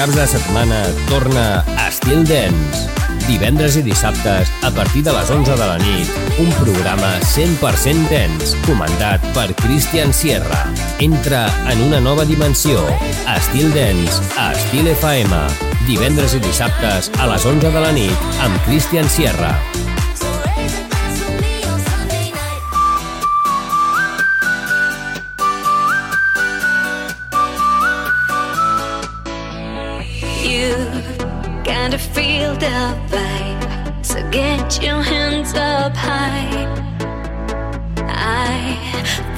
caps de setmana torna Estil Dance. Divendres i dissabtes, a partir de les 11 de la nit, un programa 100% dance, comandat per Christian Sierra. Entra en una nova dimensió. Estil Dance, a Estil FM. Divendres i dissabtes, a les 11 de la nit, amb Christian Sierra. Your hands up high. I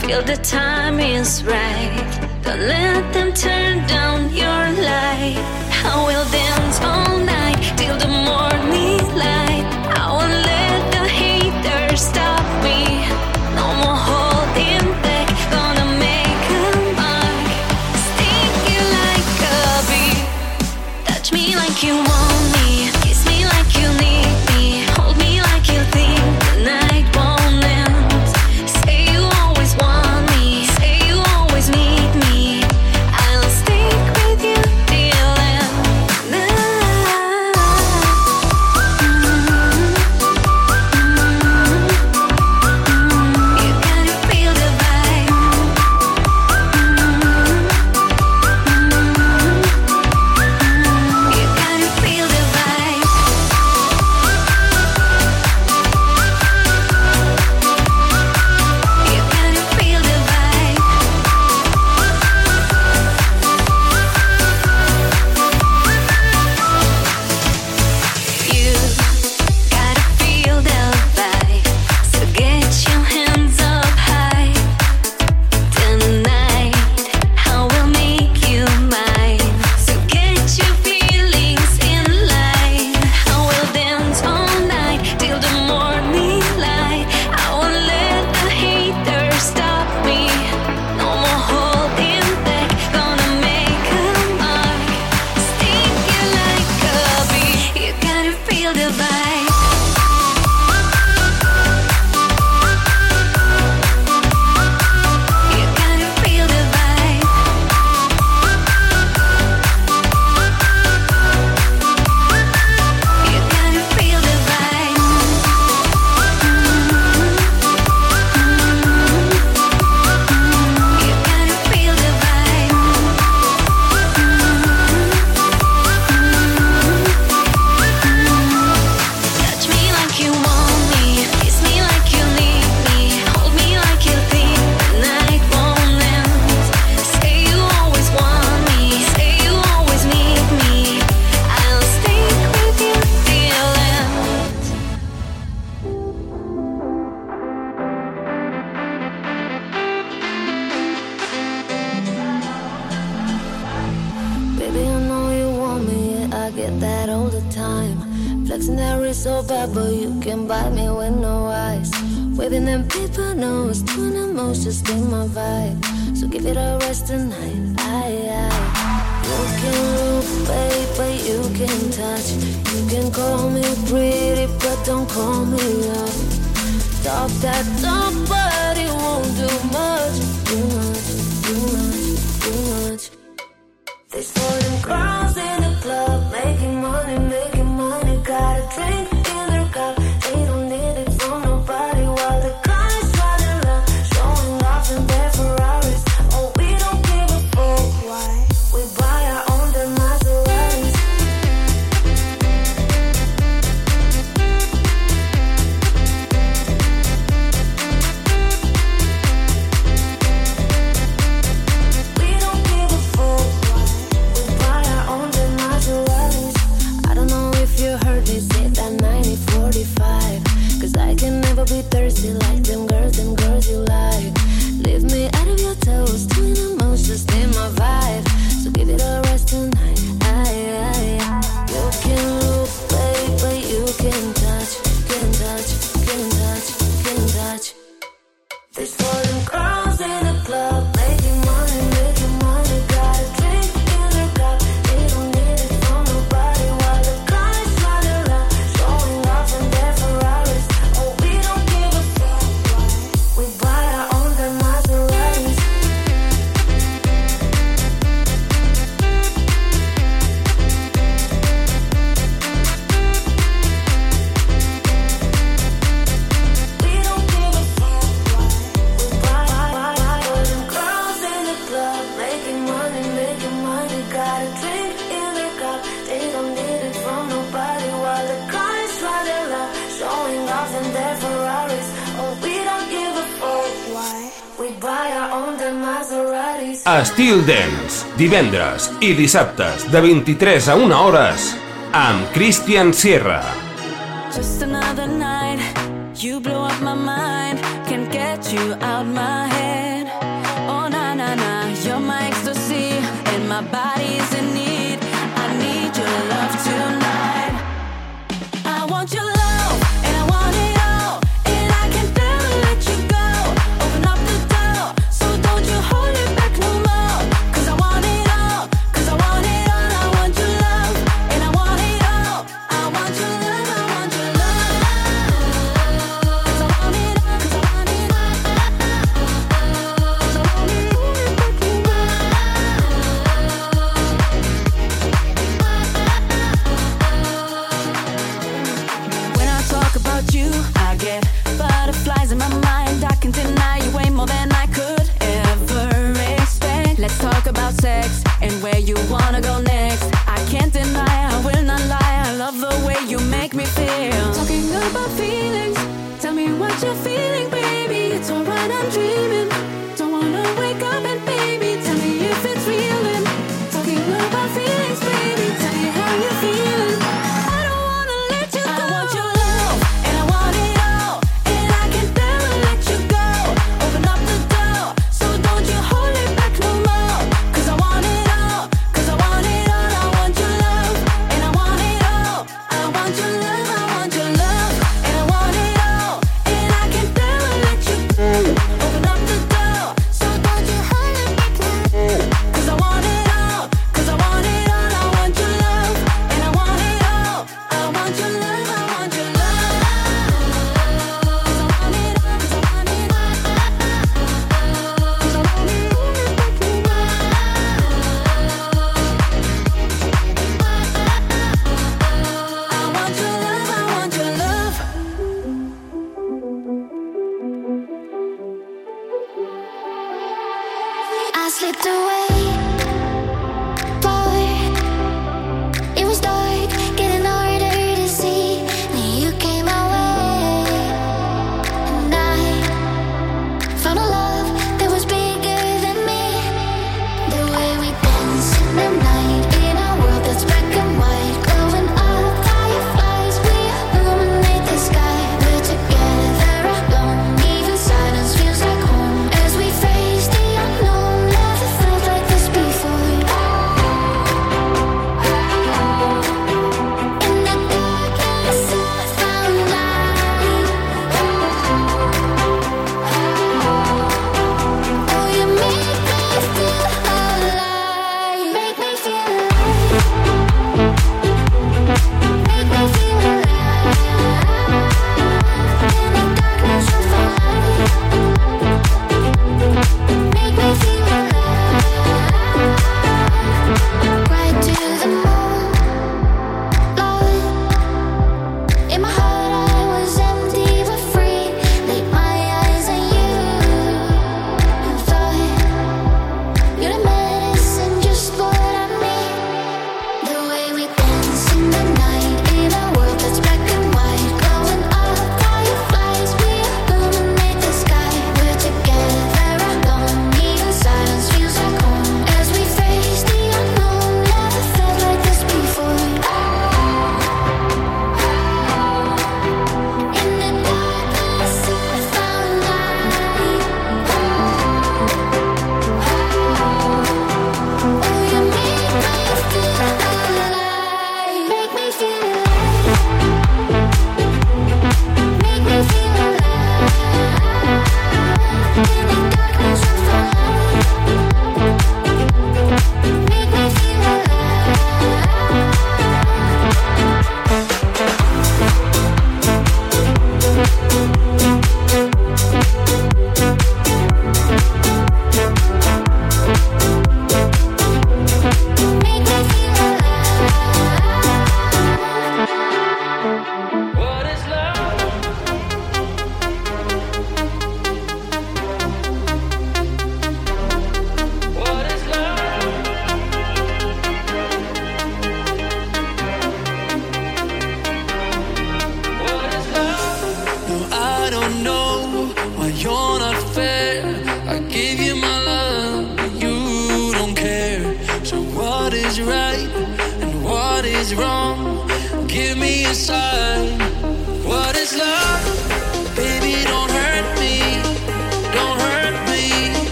feel the time is right. Don't let them turn down your light. I will dance all divendres i dissabtes de 23 a 1 hores amb Christian Sierra. Just another night, you blow up my mind, can't get you out my head. Oh, na, na, na, you're my ecstasy and my body.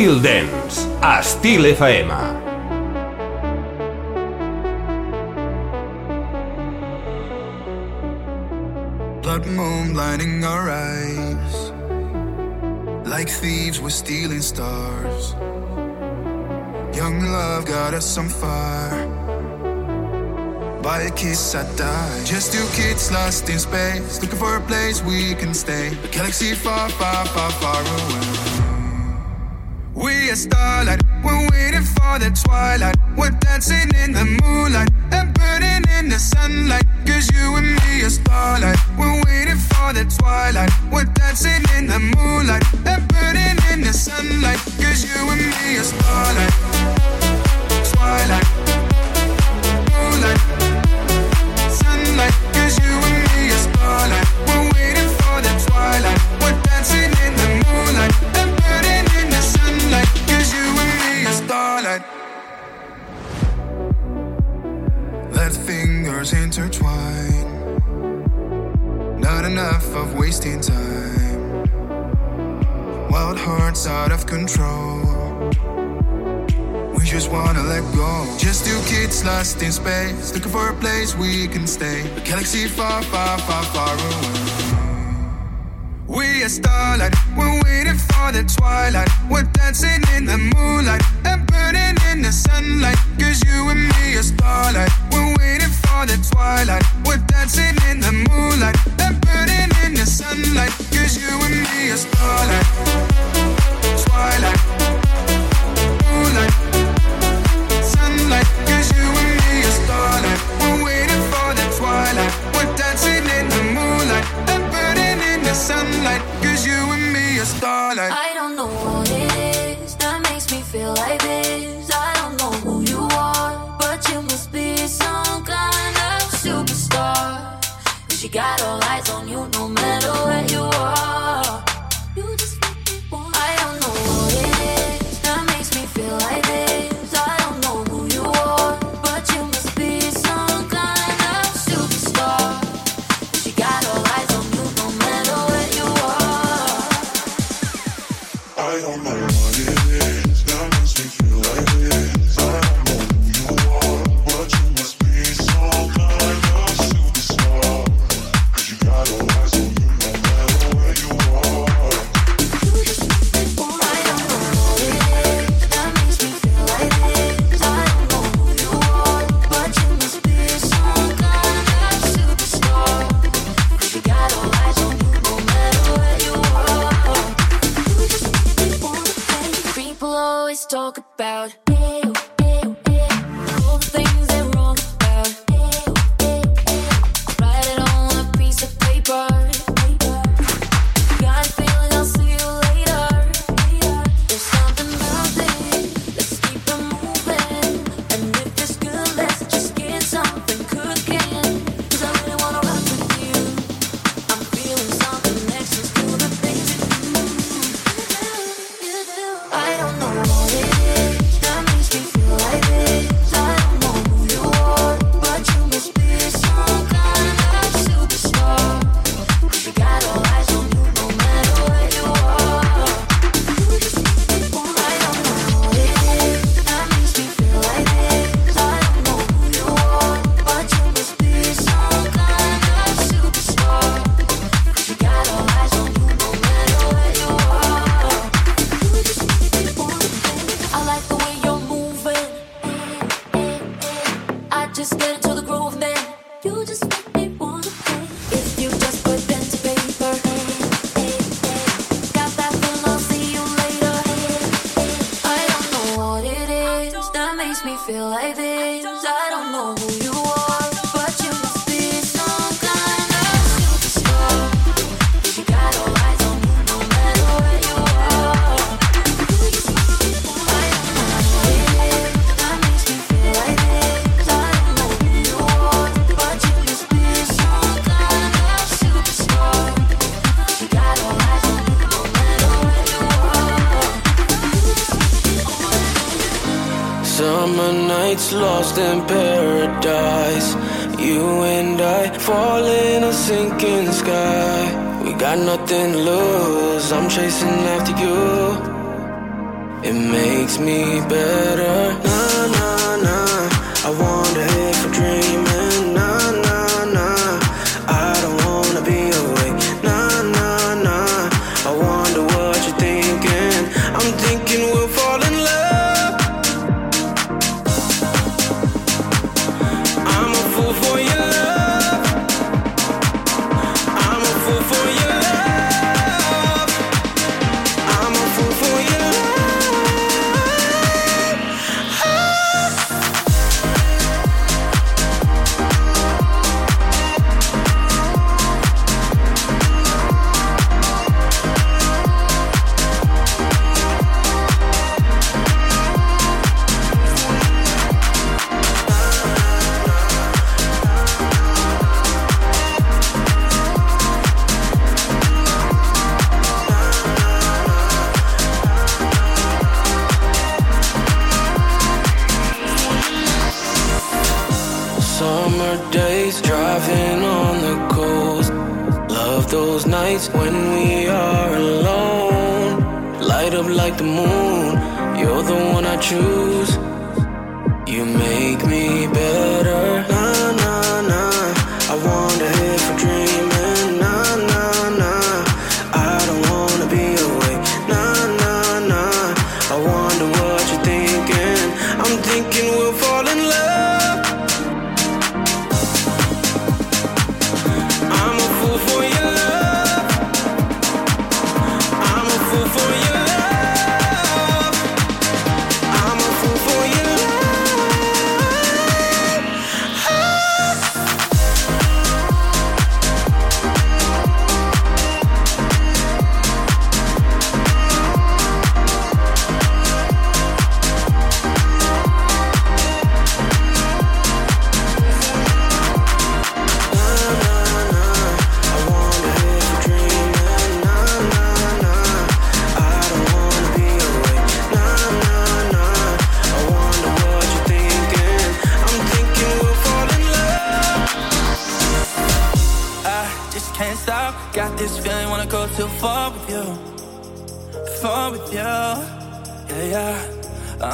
Styl Dance, a Styl FM. Blood moon lining our eyes. Like thieves, we're stealing stars. Young love got us on fire. By a kiss, I die. Just two kids lost in space, looking for a place we can stay. A galaxy far, far, far, far away a starlight. We're waiting for the twilight. We're dancing in the moonlight and burning in the sunlight. Cause you and me are starlight. We're waiting for the twilight. We're dancing in the moonlight and burning in the sunlight. Cause you and me are starlight. Twilight. of wasting time. Wild hearts out of control. We just wanna let go. Just two kids lost in space, looking for a place we can stay. A galaxy far, far, far, far away. We are starlight, we're waiting for the twilight. We're dancing in the moonlight and burning in the sunlight. Cause you and me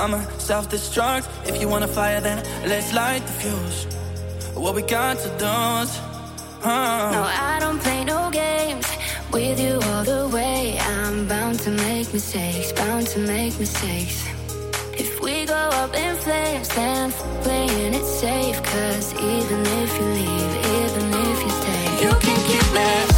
I'ma self-destruct. If you wanna fire then let's light the fuse. What we got to lose huh? No, I don't play no games With you all the way. I'm bound to make mistakes Bound to make mistakes. If we go up in flames Then playing it safe. Cause even if you leave Even if you stay You can keep me.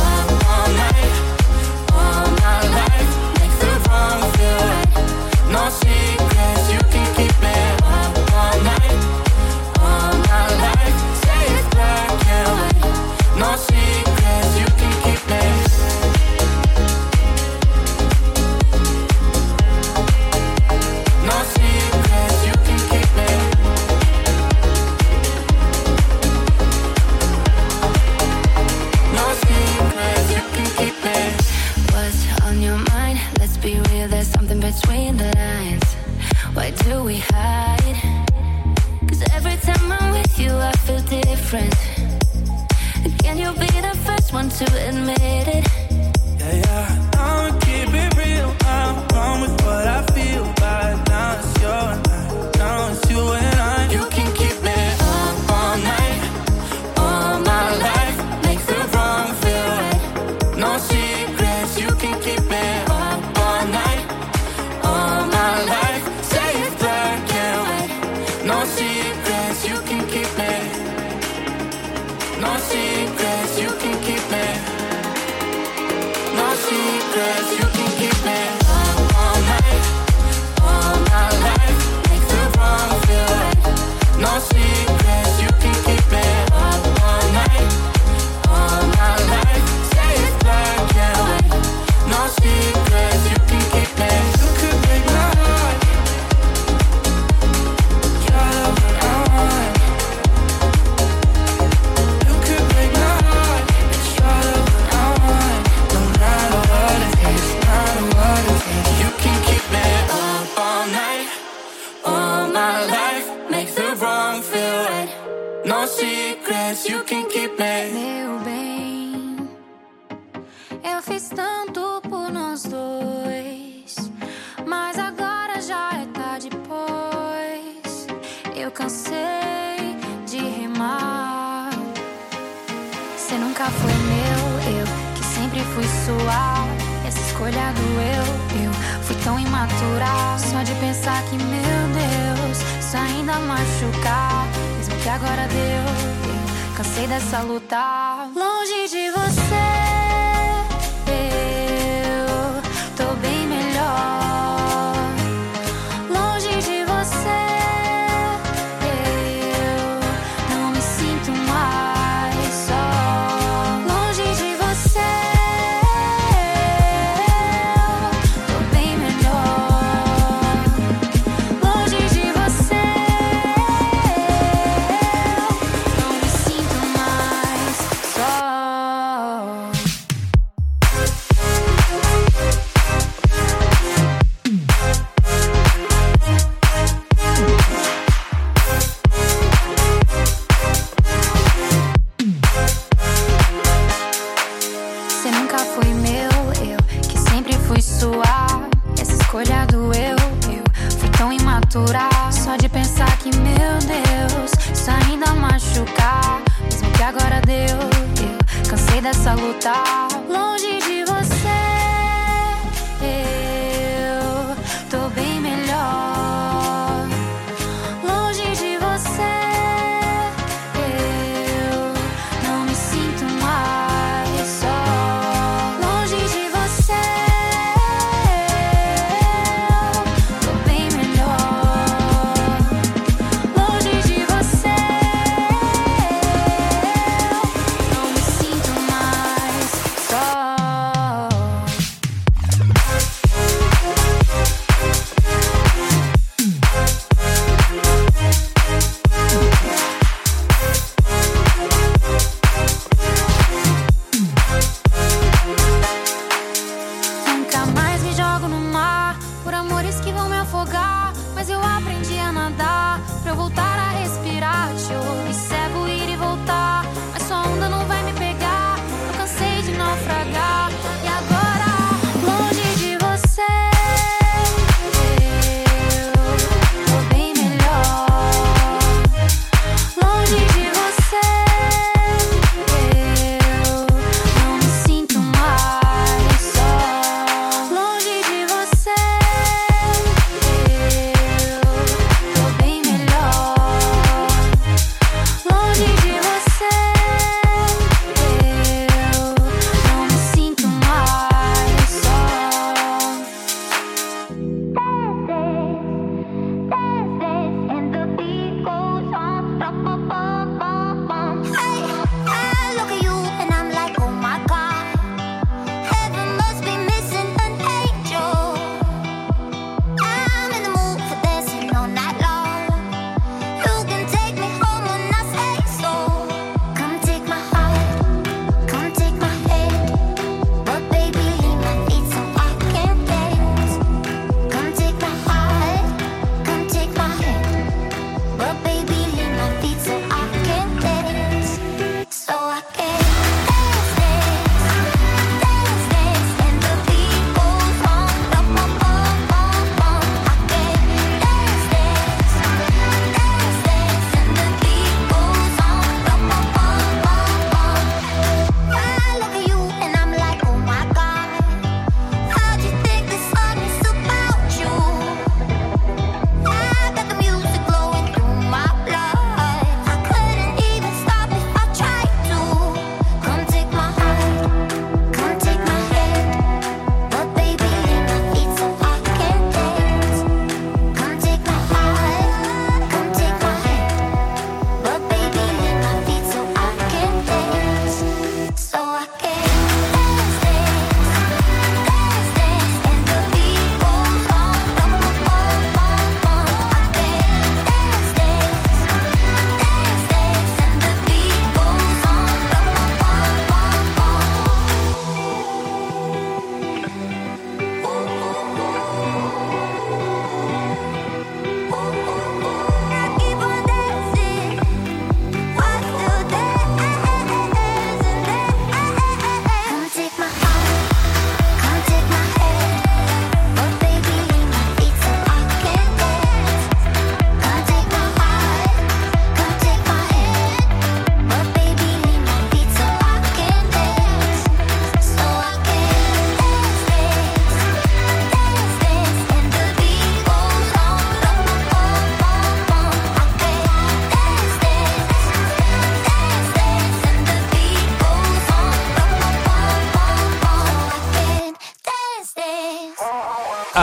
friends. Can you be the first one to admit it?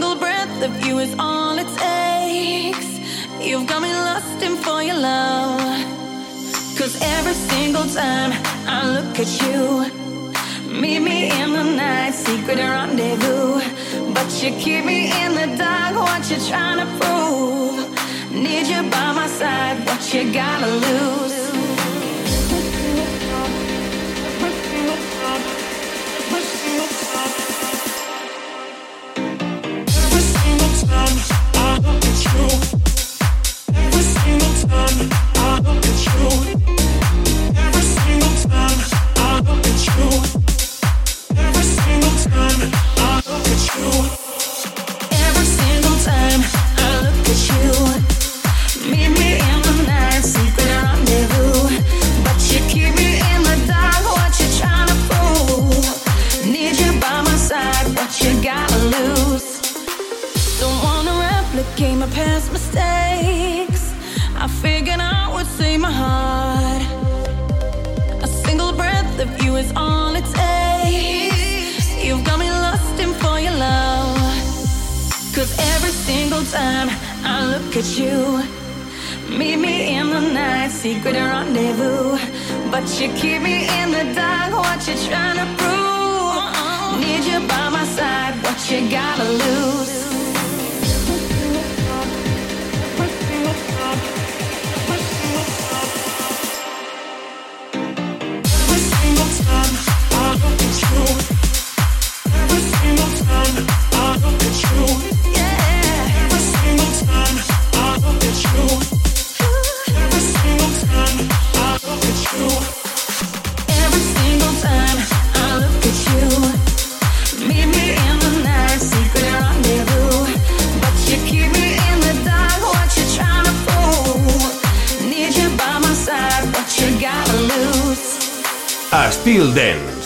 single breath of you is all it takes. You've got me lusting for your love. Cause every single time I look at you, meet me in the night, secret rendezvous. But you keep me in the dark, what you trying to prove? Need you by my side, what you gotta lose? you. time I look at you. Meet me in the night, secret rendezvous. But you keep me in the dark, what you trying to prove? Need you by my side, what you gotta lose? Till then.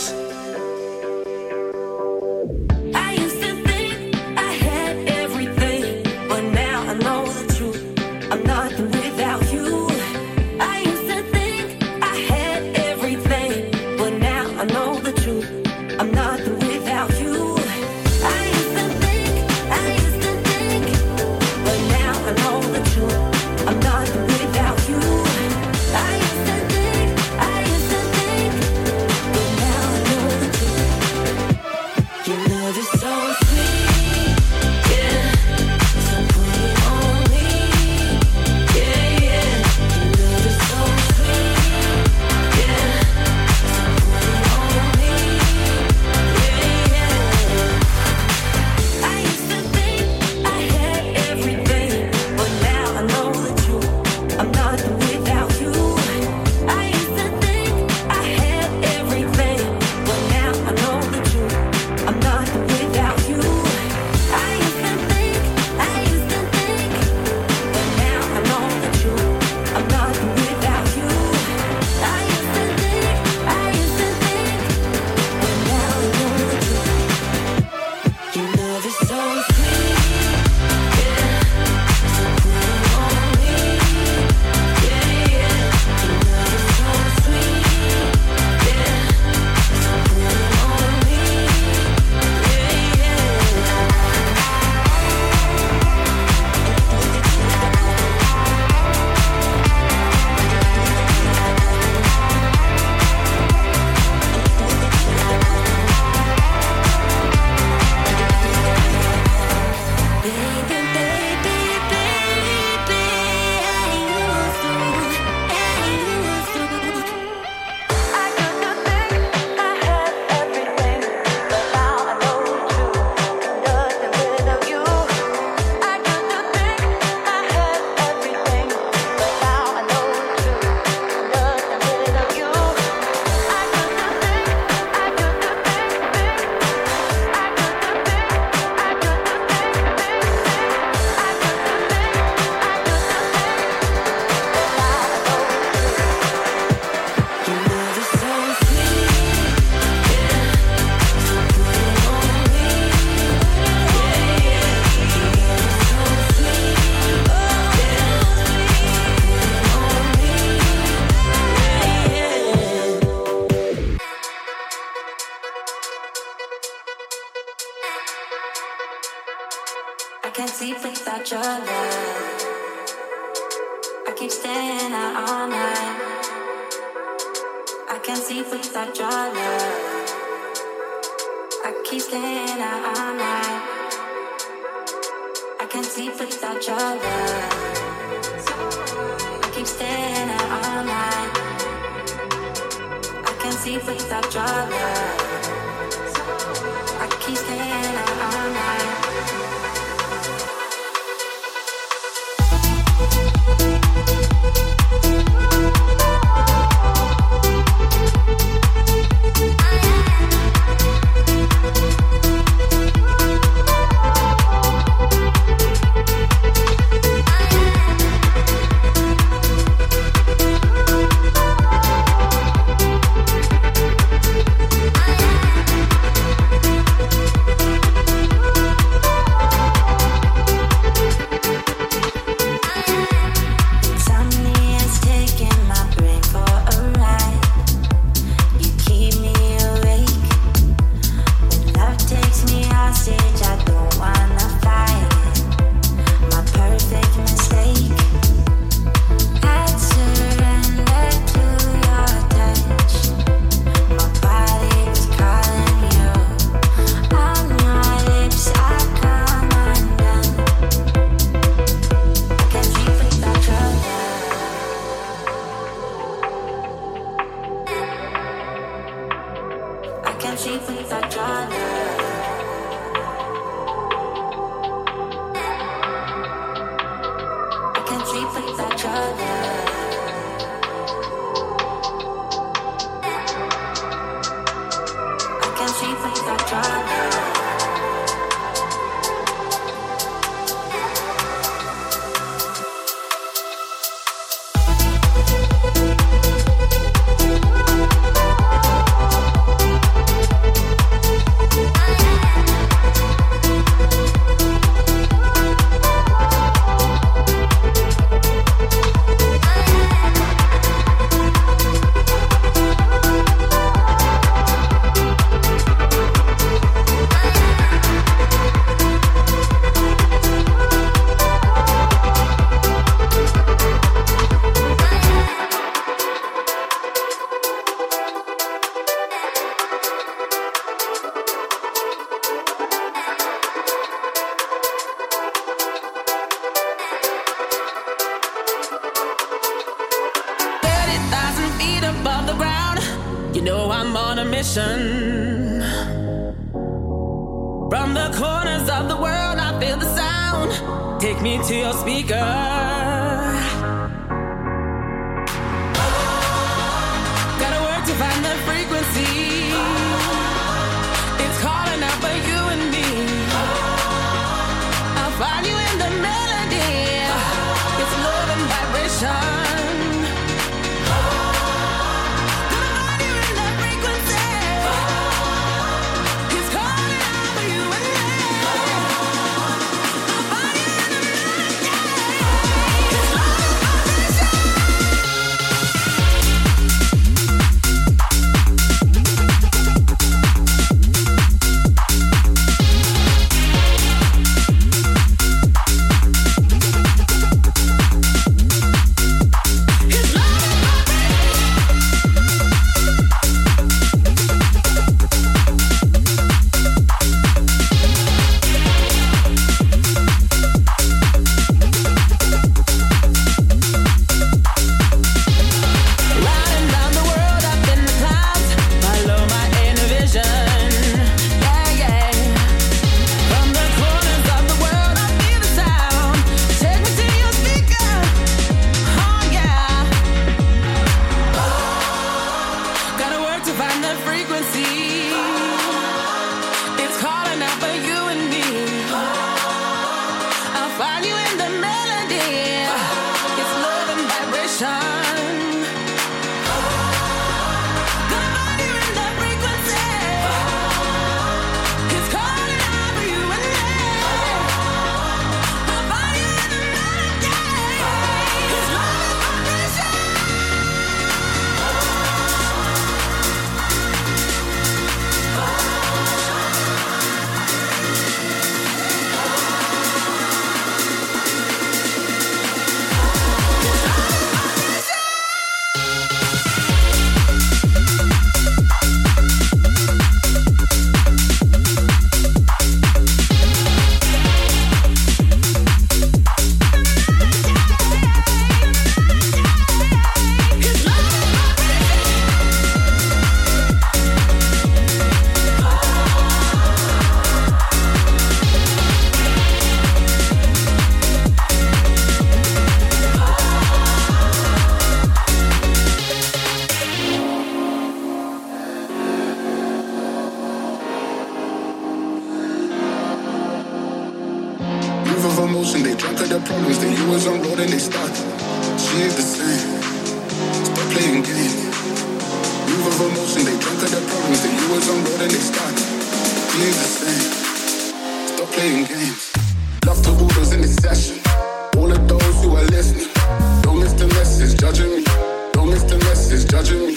is judging me.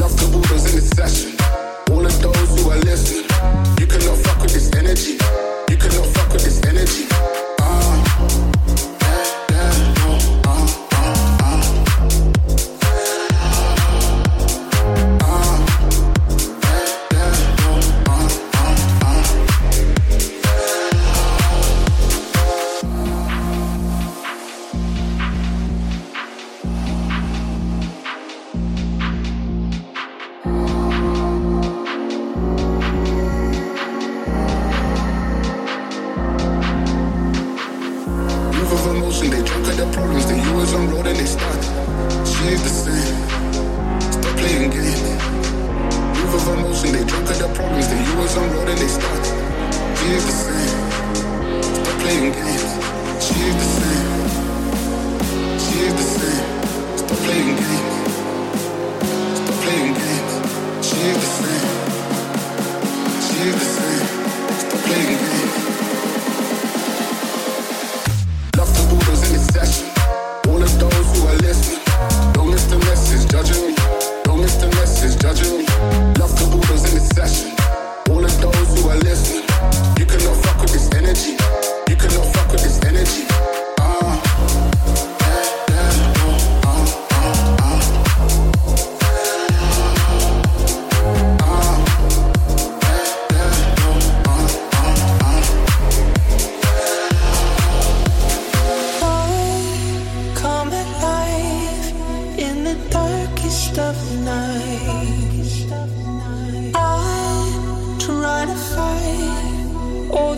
Love to Buddhas in this session. All of those who are listening, you cannot fuck with this energy. You cannot fuck with this energy.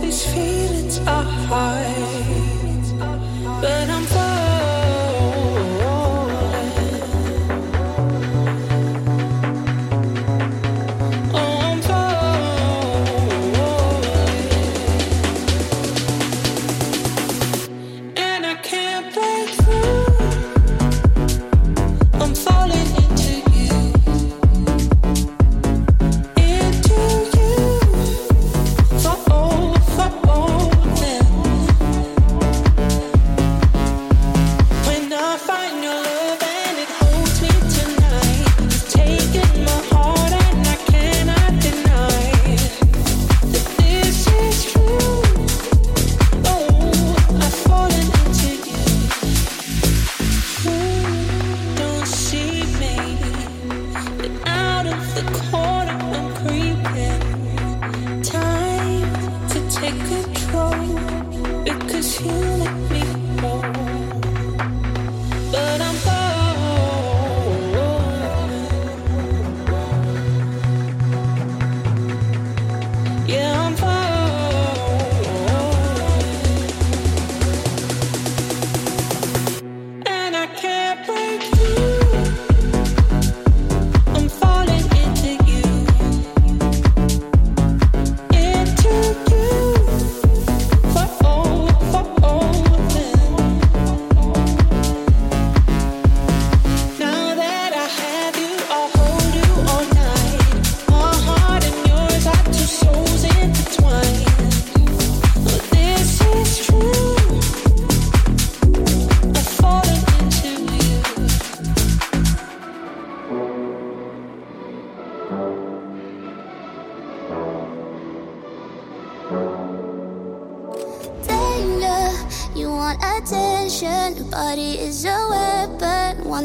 these feelings are high.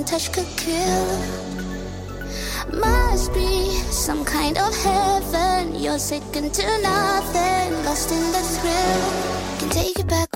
one touch could kill. Must be some kind of heaven. You're sick to nothing, lost in the thrill. Can take it back.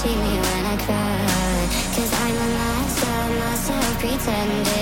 see me when I cry. Cause I'm a mess of myself pretending.